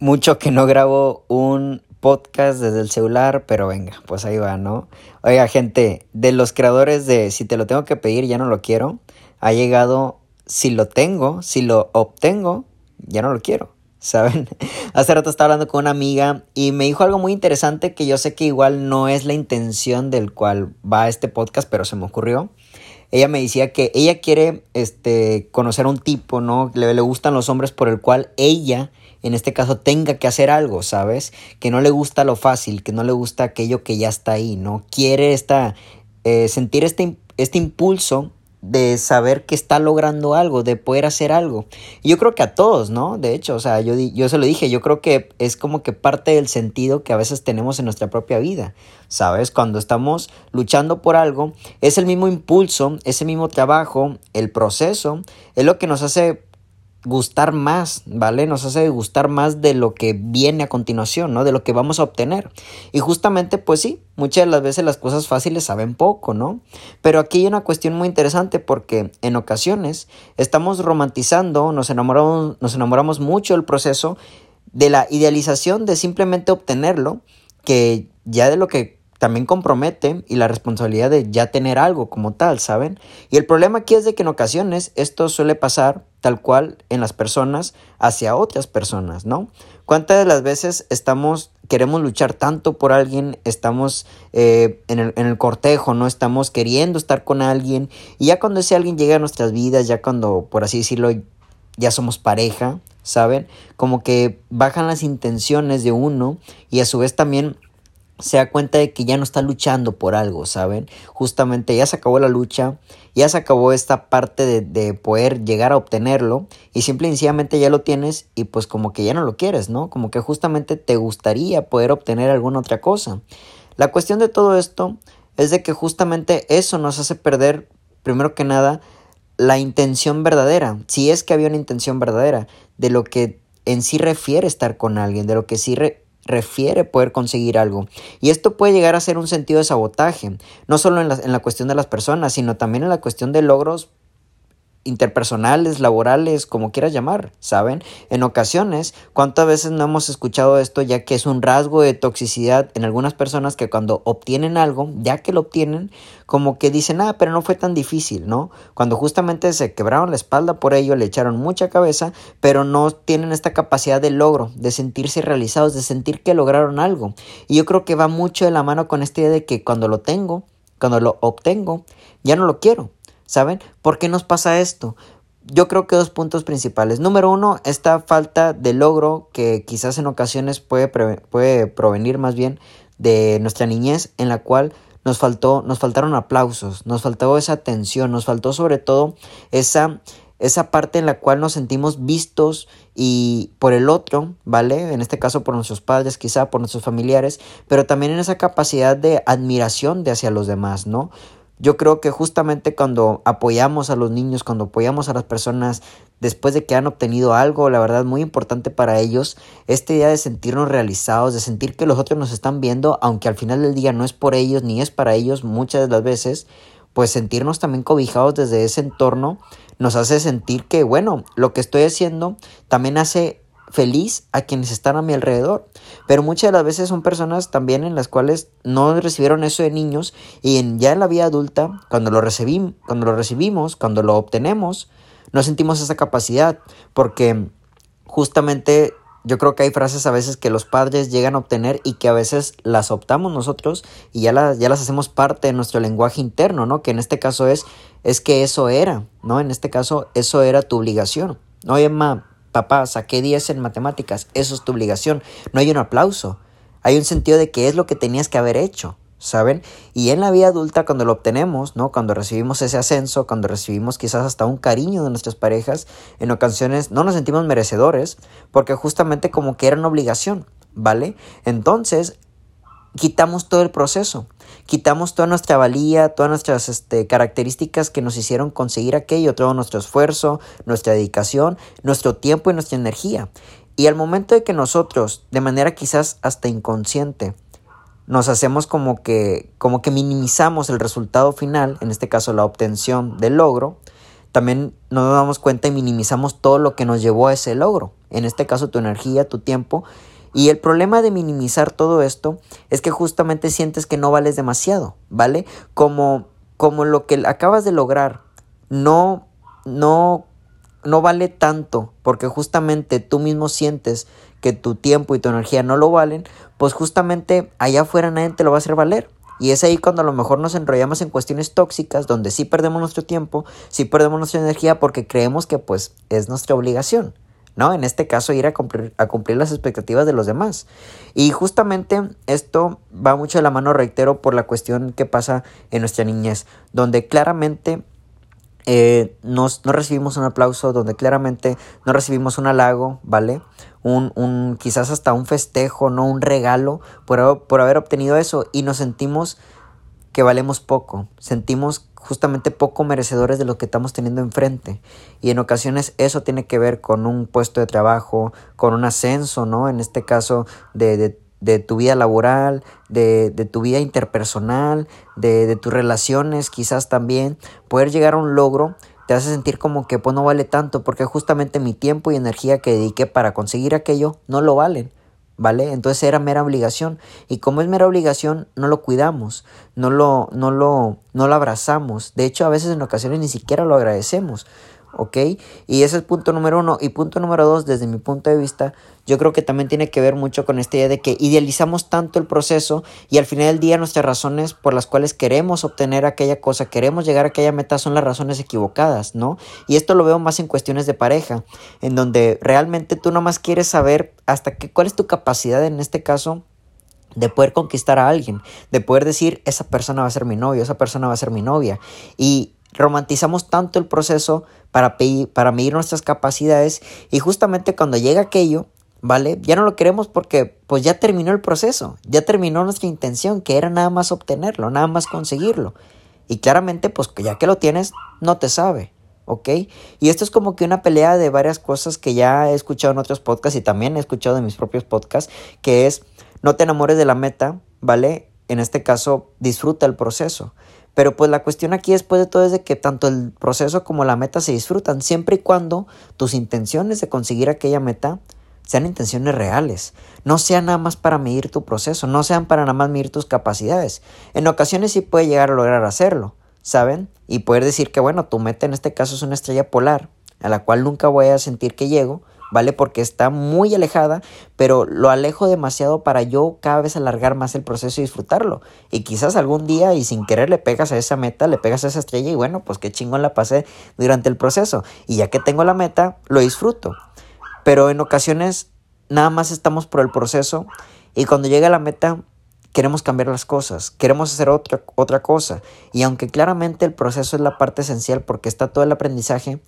mucho que no grabo un podcast desde el celular, pero venga, pues ahí va, ¿no? Oiga, gente, de los creadores de Si te lo tengo que pedir, ya no lo quiero, ha llegado Si lo tengo, si lo obtengo, ya no lo quiero. ¿Saben? Hace rato estaba hablando con una amiga y me dijo algo muy interesante que yo sé que igual no es la intención del cual va este podcast, pero se me ocurrió ella me decía que ella quiere este, conocer a un tipo, ¿no? Le, le gustan los hombres por el cual ella, en este caso, tenga que hacer algo, ¿sabes? Que no le gusta lo fácil, que no le gusta aquello que ya está ahí, ¿no? Quiere esta, eh, sentir este, este impulso de saber que está logrando algo, de poder hacer algo. Y yo creo que a todos, ¿no? De hecho, o sea, yo, yo se lo dije, yo creo que es como que parte del sentido que a veces tenemos en nuestra propia vida, ¿sabes? Cuando estamos luchando por algo, es el mismo impulso, ese mismo trabajo, el proceso, es lo que nos hace gustar más, ¿vale? Nos hace gustar más de lo que viene a continuación, ¿no? De lo que vamos a obtener. Y justamente, pues sí, muchas de las veces las cosas fáciles saben poco, ¿no? Pero aquí hay una cuestión muy interesante porque en ocasiones estamos romantizando, nos enamoramos, nos enamoramos mucho del proceso de la idealización de simplemente obtenerlo, que ya de lo que también compromete y la responsabilidad de ya tener algo como tal, ¿saben? Y el problema aquí es de que en ocasiones esto suele pasar tal cual en las personas hacia otras personas, ¿no? ¿Cuántas de las veces estamos, queremos luchar tanto por alguien, estamos eh, en, el, en el cortejo, ¿no? Estamos queriendo estar con alguien y ya cuando ese alguien llega a nuestras vidas, ya cuando, por así decirlo, ya somos pareja, ¿saben? Como que bajan las intenciones de uno y a su vez también se da cuenta de que ya no está luchando por algo, ¿saben? Justamente ya se acabó la lucha, ya se acabó esta parte de, de, poder llegar a obtenerlo y simple y sencillamente ya lo tienes y pues como que ya no lo quieres, ¿no? Como que justamente te gustaría poder obtener alguna otra cosa. La cuestión de todo esto es de que justamente eso nos hace perder, primero que nada, la intención verdadera, si es que había una intención verdadera, de lo que en sí refiere estar con alguien, de lo que sí refiere poder conseguir algo. Y esto puede llegar a ser un sentido de sabotaje, no solo en la, en la cuestión de las personas, sino también en la cuestión de logros interpersonales, laborales, como quieras llamar, ¿saben? En ocasiones, ¿cuántas veces no hemos escuchado esto ya que es un rasgo de toxicidad en algunas personas que cuando obtienen algo, ya que lo obtienen, como que dicen, ah, pero no fue tan difícil, ¿no? Cuando justamente se quebraron la espalda por ello, le echaron mucha cabeza, pero no tienen esta capacidad de logro, de sentirse realizados, de sentir que lograron algo. Y yo creo que va mucho de la mano con esta idea de que cuando lo tengo, cuando lo obtengo, ya no lo quiero ¿Saben? ¿Por qué nos pasa esto? Yo creo que dos puntos principales. Número uno, esta falta de logro que quizás en ocasiones puede, puede provenir más bien de nuestra niñez en la cual nos faltó, nos faltaron aplausos, nos faltó esa atención, nos faltó sobre todo esa, esa parte en la cual nos sentimos vistos y por el otro, ¿vale? En este caso por nuestros padres, quizá por nuestros familiares, pero también en esa capacidad de admiración de hacia los demás, ¿no? Yo creo que justamente cuando apoyamos a los niños, cuando apoyamos a las personas después de que han obtenido algo, la verdad, muy importante para ellos, esta idea de sentirnos realizados, de sentir que los otros nos están viendo, aunque al final del día no es por ellos ni es para ellos muchas de las veces, pues sentirnos también cobijados desde ese entorno nos hace sentir que, bueno, lo que estoy haciendo también hace feliz a quienes están a mi alrededor. Pero muchas de las veces son personas también en las cuales no recibieron eso de niños y en, ya en la vida adulta, cuando lo, recibim, cuando lo recibimos, cuando lo obtenemos, no sentimos esa capacidad porque justamente yo creo que hay frases a veces que los padres llegan a obtener y que a veces las optamos nosotros y ya las, ya las hacemos parte de nuestro lenguaje interno, ¿no? Que en este caso es, es que eso era, ¿no? En este caso, eso era tu obligación. Oye, ma, papá, saqué 10 en matemáticas, eso es tu obligación. No hay un aplauso, hay un sentido de que es lo que tenías que haber hecho, ¿saben? Y en la vida adulta, cuando lo obtenemos, ¿no? Cuando recibimos ese ascenso, cuando recibimos quizás hasta un cariño de nuestras parejas, en ocasiones no nos sentimos merecedores, porque justamente como que era una obligación, ¿vale? Entonces, quitamos todo el proceso, quitamos toda nuestra valía, todas nuestras este, características que nos hicieron conseguir aquello, todo nuestro esfuerzo, nuestra dedicación, nuestro tiempo y nuestra energía. Y al momento de que nosotros, de manera quizás hasta inconsciente, nos hacemos como que, como que minimizamos el resultado final, en este caso la obtención del logro, también nos damos cuenta y minimizamos todo lo que nos llevó a ese logro. en este caso tu energía, tu tiempo. Y el problema de minimizar todo esto es que justamente sientes que no vales demasiado, ¿vale? Como, como lo que acabas de lograr no, no, no vale tanto, porque justamente tú mismo sientes que tu tiempo y tu energía no lo valen, pues justamente allá afuera nadie te lo va a hacer valer. Y es ahí cuando a lo mejor nos enrollamos en cuestiones tóxicas, donde sí perdemos nuestro tiempo, sí perdemos nuestra energía porque creemos que pues es nuestra obligación, ¿no? En este caso ir a cumplir, a cumplir las expectativas de los demás. Y justamente esto va mucho de la mano, reitero, por la cuestión que pasa en nuestra niñez, donde claramente eh, no recibimos un aplauso, donde claramente no recibimos un halago, ¿vale? un, un, quizás hasta un festejo, no un regalo por, por haber obtenido eso y nos sentimos que valemos poco, sentimos justamente poco merecedores de lo que estamos teniendo enfrente. Y en ocasiones eso tiene que ver con un puesto de trabajo, con un ascenso, ¿no? En este caso de, de, tu vida laboral, de, de tu vida interpersonal, de, de, tus relaciones quizás también, poder llegar a un logro te hace sentir como que pues no vale tanto porque justamente mi tiempo y energía que dediqué para conseguir aquello no lo valen. ¿Vale? Entonces era mera obligación. Y como es mera obligación, no lo cuidamos, no lo, no lo, no lo abrazamos. De hecho, a veces en ocasiones ni siquiera lo agradecemos. ¿Ok? Y ese es punto número uno. Y punto número dos, desde mi punto de vista, yo creo que también tiene que ver mucho con esta idea de que idealizamos tanto el proceso y al final del día nuestras razones por las cuales queremos obtener aquella cosa, queremos llegar a aquella meta son las razones equivocadas, ¿no? Y esto lo veo más en cuestiones de pareja, en donde realmente tú nomás quieres saber hasta qué, cuál es tu capacidad en este caso de poder conquistar a alguien, de poder decir, esa persona va a ser mi novio, esa persona va a ser mi novia. Y romantizamos tanto el proceso para, para medir nuestras capacidades y justamente cuando llega aquello, ¿vale? Ya no lo queremos porque pues ya terminó el proceso, ya terminó nuestra intención, que era nada más obtenerlo, nada más conseguirlo. Y claramente, pues ya que lo tienes, no te sabe, ¿ok? Y esto es como que una pelea de varias cosas que ya he escuchado en otros podcasts y también he escuchado en mis propios podcasts, que es no te enamores de la meta, ¿vale? En este caso, disfruta el proceso. Pero pues la cuestión aquí después de todo es de que tanto el proceso como la meta se disfrutan, siempre y cuando tus intenciones de conseguir aquella meta sean intenciones reales, no sean nada más para medir tu proceso, no sean para nada más medir tus capacidades. En ocasiones sí puede llegar a lograr hacerlo, ¿saben? Y poder decir que bueno, tu meta en este caso es una estrella polar, a la cual nunca voy a sentir que llego, ¿vale? Porque está muy alejada, pero lo alejo demasiado para yo cada vez alargar más el proceso y disfrutarlo. Y quizás algún día y sin querer le pegas a esa meta, le pegas a esa estrella y bueno, pues qué chingón la pasé durante el proceso. Y ya que tengo la meta, lo disfruto. Pero en ocasiones nada más estamos por el proceso y cuando llega la meta queremos cambiar las cosas, queremos hacer otra, otra cosa. Y aunque claramente el proceso es la parte esencial porque está todo el aprendizaje,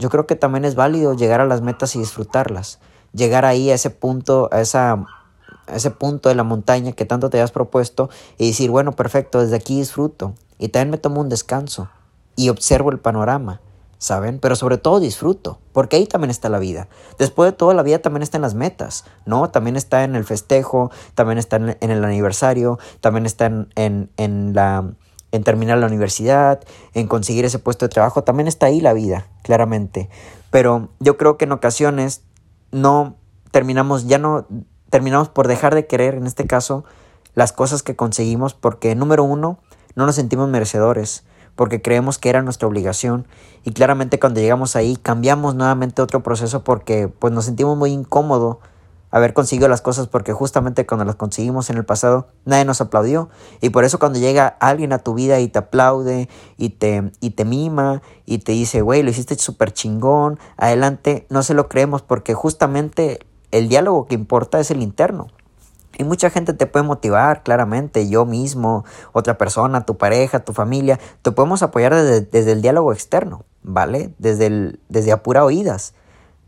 yo creo que también es válido llegar a las metas y disfrutarlas. Llegar ahí a ese punto, a, esa, ese punto de la montaña que tanto te has propuesto y decir, bueno, perfecto, desde aquí disfruto. Y también me tomo un descanso y observo el panorama, ¿saben? Pero sobre todo disfruto, porque ahí también está la vida. Después de todo, la vida también está en las metas, ¿no? También está en el festejo, también está en, el aniversario, también está en, en, en la en terminar la universidad, en conseguir ese puesto de trabajo, también está ahí la vida, claramente. Pero yo creo que en ocasiones no terminamos, ya no terminamos por dejar de querer, en este caso, las cosas que conseguimos, porque número uno, no nos sentimos merecedores, porque creemos que era nuestra obligación y claramente cuando llegamos ahí cambiamos nuevamente otro proceso porque pues nos sentimos muy incómodos haber conseguido las cosas porque justamente cuando las conseguimos en el pasado nadie nos aplaudió y por eso cuando llega alguien a tu vida y te aplaude y te, y te mima y te dice, güey, lo hiciste súper chingón, adelante, no se lo creemos porque justamente el diálogo que importa es el interno. Y mucha gente te puede motivar, claramente, yo mismo, otra persona, tu pareja, tu familia, te podemos apoyar desde, desde el diálogo externo, ¿vale? Desde, el, desde a pura oídas.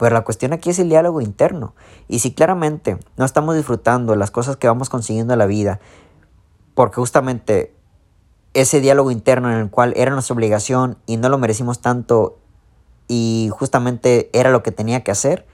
Pero la cuestión aquí es el diálogo interno. Y si claramente no estamos disfrutando las cosas que vamos consiguiendo en la vida, porque justamente ese diálogo interno en el cual era nuestra obligación y no lo merecimos tanto y justamente era lo que tenía que hacer,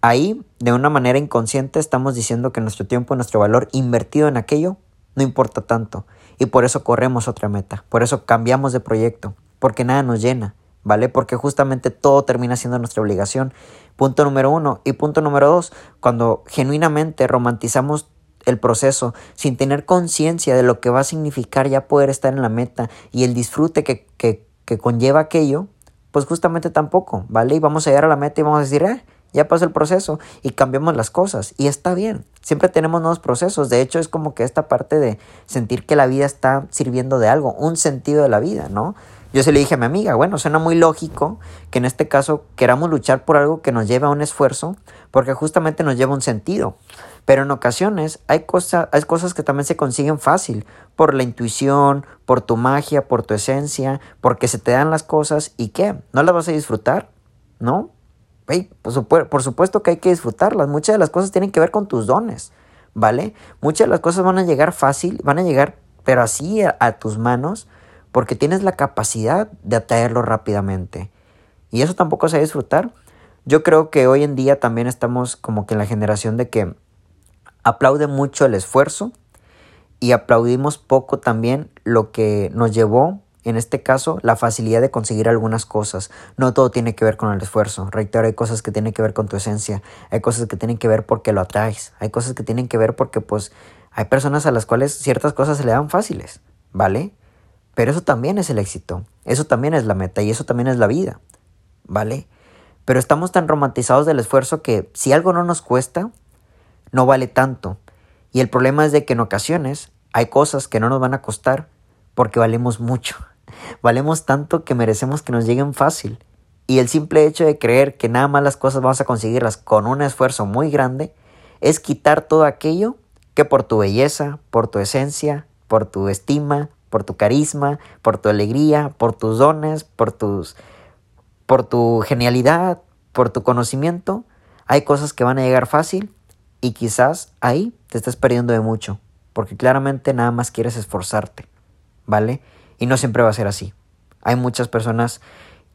ahí de una manera inconsciente estamos diciendo que nuestro tiempo, nuestro valor invertido en aquello no importa tanto y por eso corremos otra meta, por eso cambiamos de proyecto, porque nada nos llena ¿vale? Porque justamente todo termina siendo nuestra obligación. Punto número uno. Y punto número dos, cuando genuinamente romantizamos el proceso sin tener conciencia de lo que va a significar ya poder estar en la meta y el disfrute que, que, conlleva aquello, pues justamente tampoco, ¿vale? Y vamos a llegar a la meta y vamos a decir, eh, ya pasó el proceso y cambiamos las cosas y está bien. Siempre tenemos nuevos procesos. De hecho, es como que esta parte de sentir que la vida está sirviendo de algo, un sentido de la vida, ¿no? Yo se le dije a mi amiga, bueno, suena muy lógico que en este caso queramos luchar por algo que nos lleve a un esfuerzo, porque justamente nos lleva un sentido. Pero en ocasiones hay, hay cosas que también se consiguen fácil, por la intuición, por tu magia, por tu esencia, porque se te dan las cosas y qué, ¿no las vas a disfrutar? ¿No? por, por supuesto que hay que disfrutarlas. Muchas de las cosas tienen que ver con tus dones, ¿vale? Muchas de las cosas van a llegar fácil, van a llegar, pero así a tus manos porque tienes la capacidad de atraerlo rápidamente. Y eso tampoco se disfrutar. Yo creo que hoy en día también estamos como que en la generación de que aplaude mucho el esfuerzo y aplaudimos poco también lo que nos llevó, en este caso, la facilidad de conseguir algunas cosas. No todo tiene que ver con el esfuerzo. Reitero, hay cosas que tienen que ver con tu esencia, hay cosas que tienen que ver porque lo atraes, hay cosas que tienen que ver porque pues hay personas a las cuales ciertas cosas se le dan fáciles, ¿vale? Pero eso también es el éxito, eso también es la meta y eso también es la vida, ¿vale? Pero estamos tan romantizados del esfuerzo que si algo no nos cuesta, no vale tanto. Y el problema es de que en ocasiones hay cosas que no nos van a costar porque valemos mucho. Valemos tanto que merecemos que nos lleguen fácil. Y el simple hecho de creer que nada más las cosas vamos a conseguirlas con un esfuerzo muy grande es quitar todo aquello que por tu belleza, por tu esencia, por tu estima, por tu carisma, por tu alegría, por tus dones, por tus por tu genialidad, por tu conocimiento, hay cosas que van a llegar fácil y quizás ahí te estés perdiendo de mucho, porque claramente nada más quieres esforzarte, ¿vale? Y no siempre va a ser así. Hay muchas personas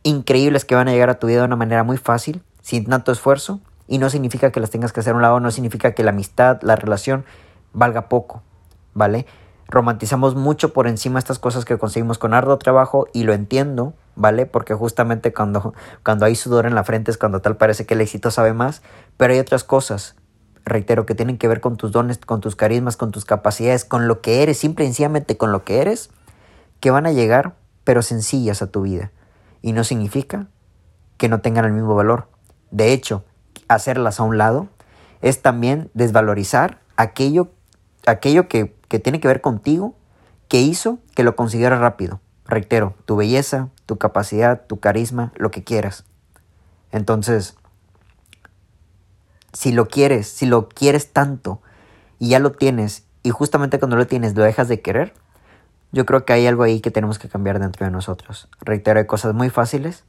increíbles que van a llegar a tu vida de una manera muy fácil, sin tanto esfuerzo, y no significa que las tengas que hacer a un lado, no significa que la amistad, la relación valga poco, ¿vale? Romantizamos mucho por encima estas cosas que conseguimos con arduo trabajo y lo entiendo, ¿vale? Porque justamente cuando, cuando hay sudor en la frente es cuando tal parece que el éxito sabe más, pero hay otras cosas, reitero, que tienen que ver con tus dones, con tus carismas, con tus capacidades, con lo que eres, simple y sencillamente con lo que eres, que van a llegar, pero sencillas a tu vida. Y no significa que no tengan el mismo valor. De hecho, hacerlas a un lado es también desvalorizar aquello, aquello que que tiene que ver contigo que hizo que lo consiguieras rápido. Reitero, tu belleza, tu capacidad, tu carisma, lo que quieras. Entonces, si lo quieres, si lo quieres tanto y ya lo tienes y justamente cuando lo tienes lo dejas de querer, yo creo que hay algo ahí que tenemos que cambiar dentro de nosotros. Reitero, hay cosas muy fáciles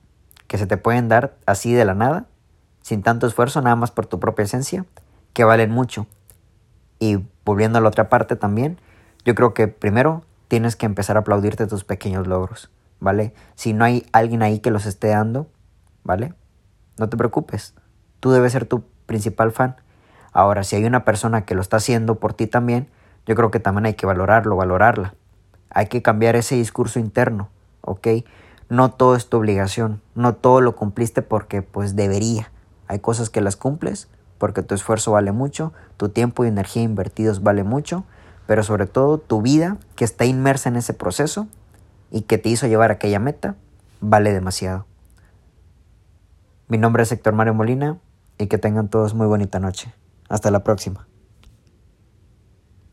que se te pueden dar así de la nada, sin tanto esfuerzo, nada más por tu propia esencia, que valen mucho. Y volviendo a la otra parte también, yo creo que primero tienes que empezar a aplaudirte tus pequeños logros, ¿vale? Si no hay alguien ahí que los esté dando, ¿vale? No te preocupes, tú debes ser tu principal fan. Ahora, si hay una persona que lo está haciendo por ti también, yo creo que también hay que valorarlo, valorarla. Hay que cambiar ese discurso interno, ¿ok? No todo es tu obligación, no todo lo cumpliste porque pues debería. Hay cosas que las cumples porque tu esfuerzo vale mucho, tu tiempo y energía invertidos vale mucho, pero sobre todo tu vida que está inmersa en ese proceso y que te hizo llevar a aquella meta vale demasiado. Mi nombre es Héctor Mario Molina y que tengan todos muy bonita noche. Hasta la próxima.